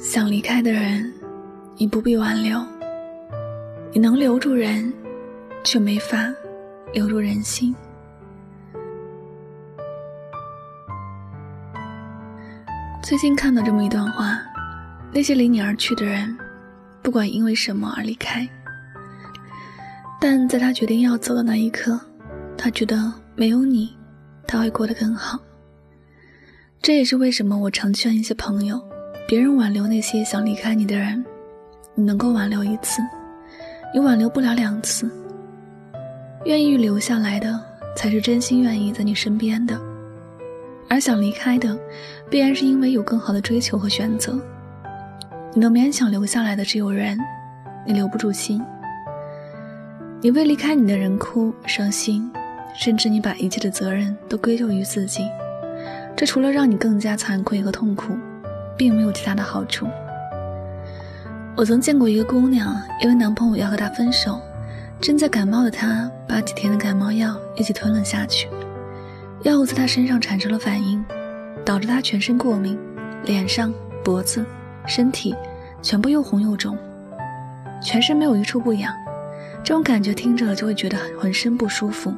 想离开的人，你不必挽留。你能留住人，却没法留住人心。最近看到这么一段话：那些离你而去的人，不管因为什么而离开，但在他决定要走的那一刻，他觉得没有你，他会过得更好。这也是为什么我常劝一些朋友，别人挽留那些想离开你的人，你能够挽留一次，你挽留不了两次。愿意留下来的，才是真心愿意在你身边的；而想离开的，必然是因为有更好的追求和选择。你能勉强留下来的只有人，你留不住心。你为离开你的人哭伤心，甚至你把一切的责任都归咎于自己。这除了让你更加惭愧和痛苦，并没有其他的好处。我曾见过一个姑娘，因为男朋友要和她分手，正在感冒的她把几天的感冒药一起吞了下去，药物在她身上产生了反应，导致她全身过敏，脸上、脖子、身体全部又红又肿，全身没有一处不痒，这种感觉听着就会觉得浑身不舒服，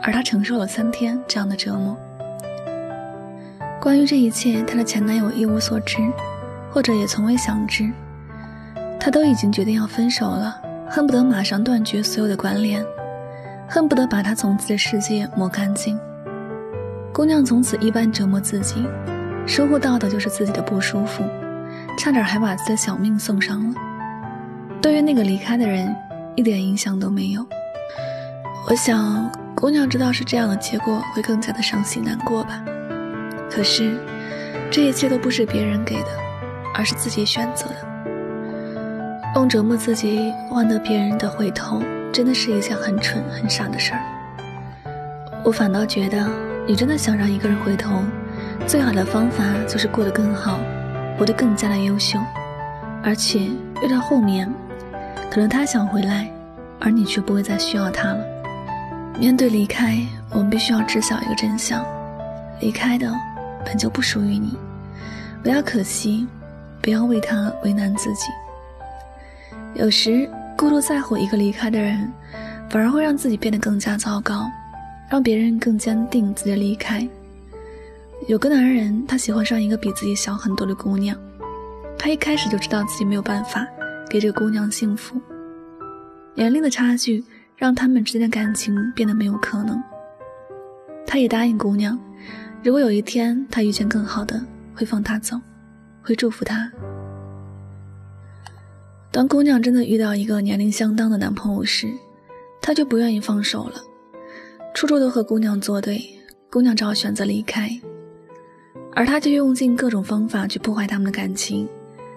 而她承受了三天这样的折磨。关于这一切，她的前男友一无所知，或者也从未想知。他都已经决定要分手了，恨不得马上断绝所有的关联，恨不得把他从自己的世界抹干净。姑娘从此一般折磨自己，收获到的就是自己的不舒服，差点还把自己的小命送上了。对于那个离开的人，一点影响都没有。我想，姑娘知道是这样的结果，会更加的伤心难过吧。可是，这一切都不是别人给的，而是自己选择的。用折磨自己换得别人的回头，真的是一件很蠢很傻的事儿。我反倒觉得，你真的想让一个人回头，最好的方法就是过得更好，活得更加的优秀。而且越到后面，可能他想回来，而你却不会再需要他了。面对离开，我们必须要知晓一个真相：离开的。本就不属于你，不要可惜，不要为他为难自己。有时过度在乎一个离开的人，反而会让自己变得更加糟糕，让别人更坚定自己的离开。有个男人，他喜欢上一个比自己小很多的姑娘，他一开始就知道自己没有办法给这个姑娘幸福，年龄的差距让他们之间的感情变得没有可能。他也答应姑娘。如果有一天他遇见更好的，会放他走，会祝福他。当姑娘真的遇到一个年龄相当的男朋友时，他就不愿意放手了，处处都和姑娘作对，姑娘只好选择离开，而他就用尽各种方法去破坏他们的感情，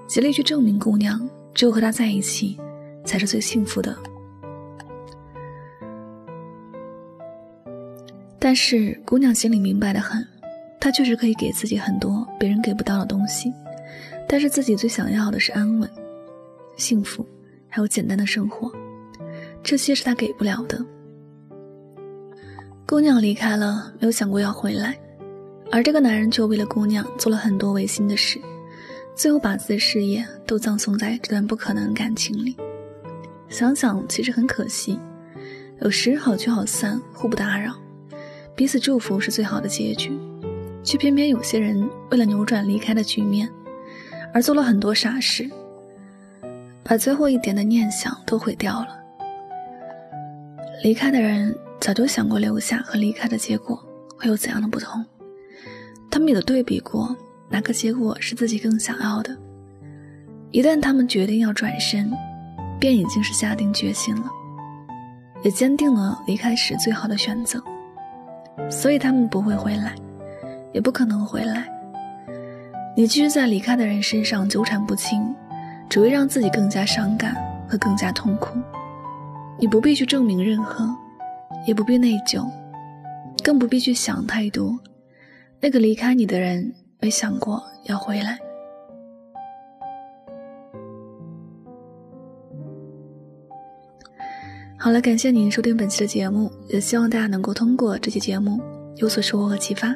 极力去证明姑娘只有和他在一起才是最幸福的。但是姑娘心里明白的很。他确实可以给自己很多别人给不到的东西，但是自己最想要的是安稳、幸福，还有简单的生活，这些是他给不了的。姑娘离开了，没有想过要回来，而这个男人却为了姑娘做了很多违心的事，最后把自己的事业都葬送在这段不可能的感情里。想想其实很可惜，有时好聚好散，互不打扰，彼此祝福是最好的结局。却偏偏有些人为了扭转离开的局面，而做了很多傻事，把最后一点的念想都毁掉了。离开的人早就想过留下和离开的结果会有怎样的不同，他们也都对比过哪个结果是自己更想要的。一旦他们决定要转身，便已经是下定决心了，也坚定了离开时最好的选择，所以他们不会回来。也不可能回来。你继续在离开的人身上纠缠不清，只会让自己更加伤感和更加痛苦。你不必去证明任何，也不必内疚，更不必去想太多。那个离开你的人没想过要回来。好了，感谢您收听本期的节目，也希望大家能够通过这期节目有所收获和启发。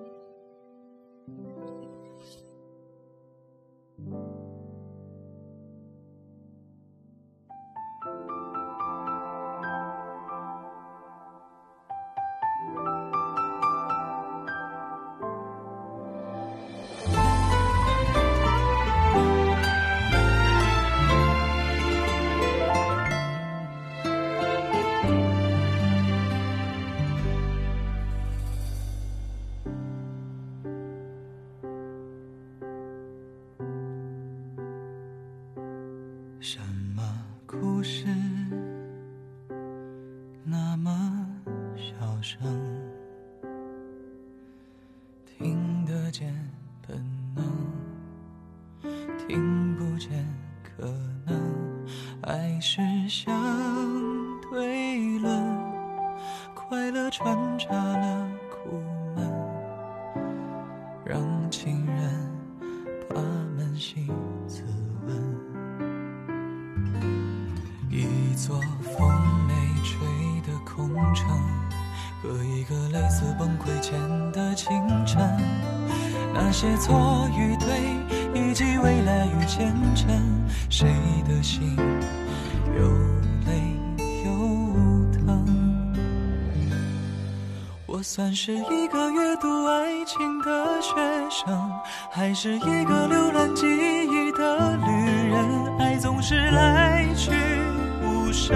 什么故事那么小声，听得见本能，听不见可能，爱是相对论，快乐穿插了苦空城，和一个类似崩溃前的清晨，那些错与对，以及未来与前程，谁的心又累又疼？我算是一个阅读爱情的学生，还是一个浏览记忆的旅人？爱总是来去。无声，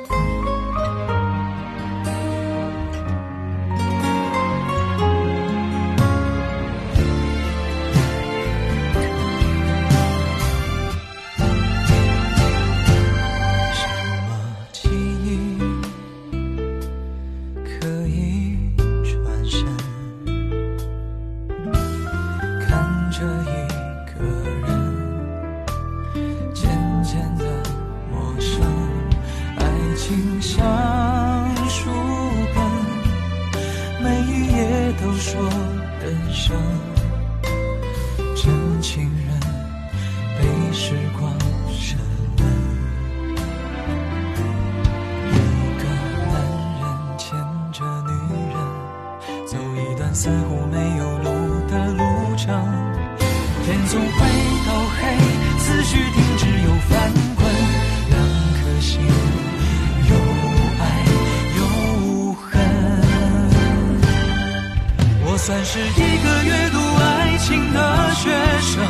心像书本，每一页都说人生。真情人被时光审问，一个男人牵着女人，走一段似乎没有路的路程。天总会到黑，思绪停。算是一个阅读爱情的学生，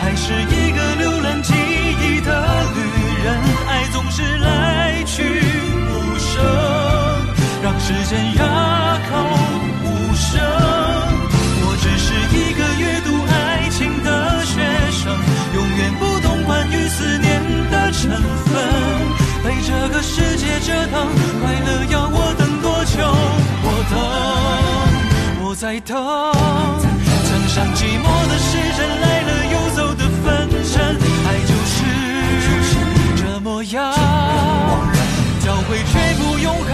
还是一个浏览记忆的旅人？爱总是来去无声，让时间哑口无声。我只是一个阅读爱情的学生，永远不懂关于思念的成分。被这个世界折腾，快乐在等。曾像寂寞的时针，来了又走的分针，爱就是这模样。交会却不永恒，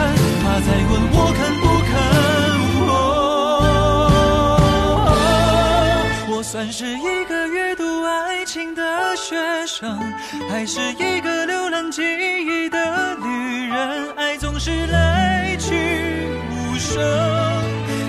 怕再问我肯不肯。我算是一个阅读爱情的学生，还是一个浏览记忆的旅人？爱总是来去无声，